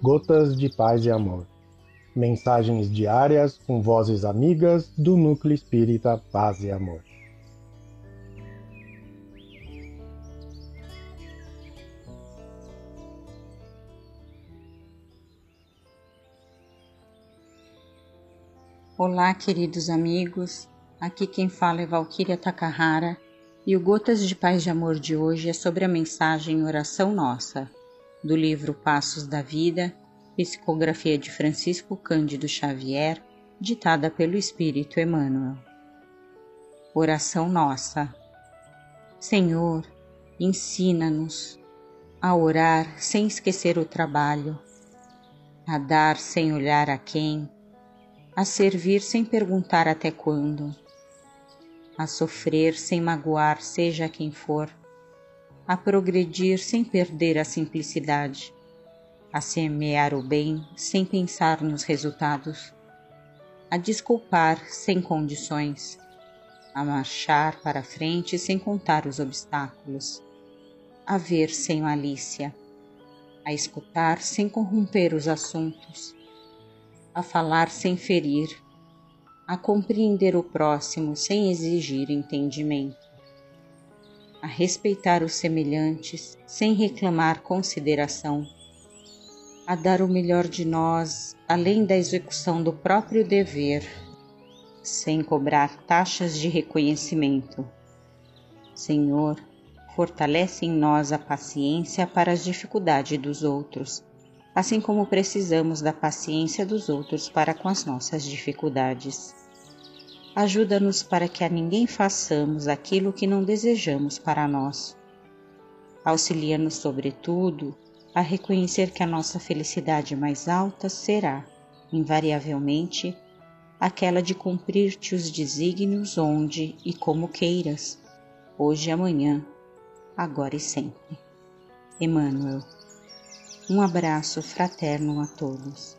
Gotas de Paz e Amor. Mensagens diárias com vozes amigas do Núcleo Espírita Paz e Amor. Olá, queridos amigos. Aqui quem fala é Valquíria Takahara e o Gotas de Paz e Amor de hoje é sobre a mensagem Oração Nossa, do livro Passos da Vida, psicografia de Francisco Cândido Xavier, ditada pelo Espírito Emmanuel. Oração Nossa. Senhor, ensina-nos a orar sem esquecer o trabalho, a dar sem olhar a quem a servir sem perguntar até quando, a sofrer sem magoar, seja quem for, a progredir sem perder a simplicidade, a semear o bem sem pensar nos resultados, a desculpar sem condições, a marchar para frente sem contar os obstáculos, a ver sem malícia, a escutar sem corromper os assuntos, a falar sem ferir, a compreender o próximo sem exigir entendimento, a respeitar os semelhantes sem reclamar consideração, a dar o melhor de nós além da execução do próprio dever, sem cobrar taxas de reconhecimento. Senhor, fortalece em nós a paciência para as dificuldades dos outros assim como precisamos da paciência dos outros para com as nossas dificuldades. Ajuda-nos para que a ninguém façamos aquilo que não desejamos para nós. Auxilia-nos, sobretudo, a reconhecer que a nossa felicidade mais alta será, invariavelmente, aquela de cumprir-te os desígnios onde e como queiras, hoje e amanhã, agora e sempre. Emmanuel um abraço fraterno a todos.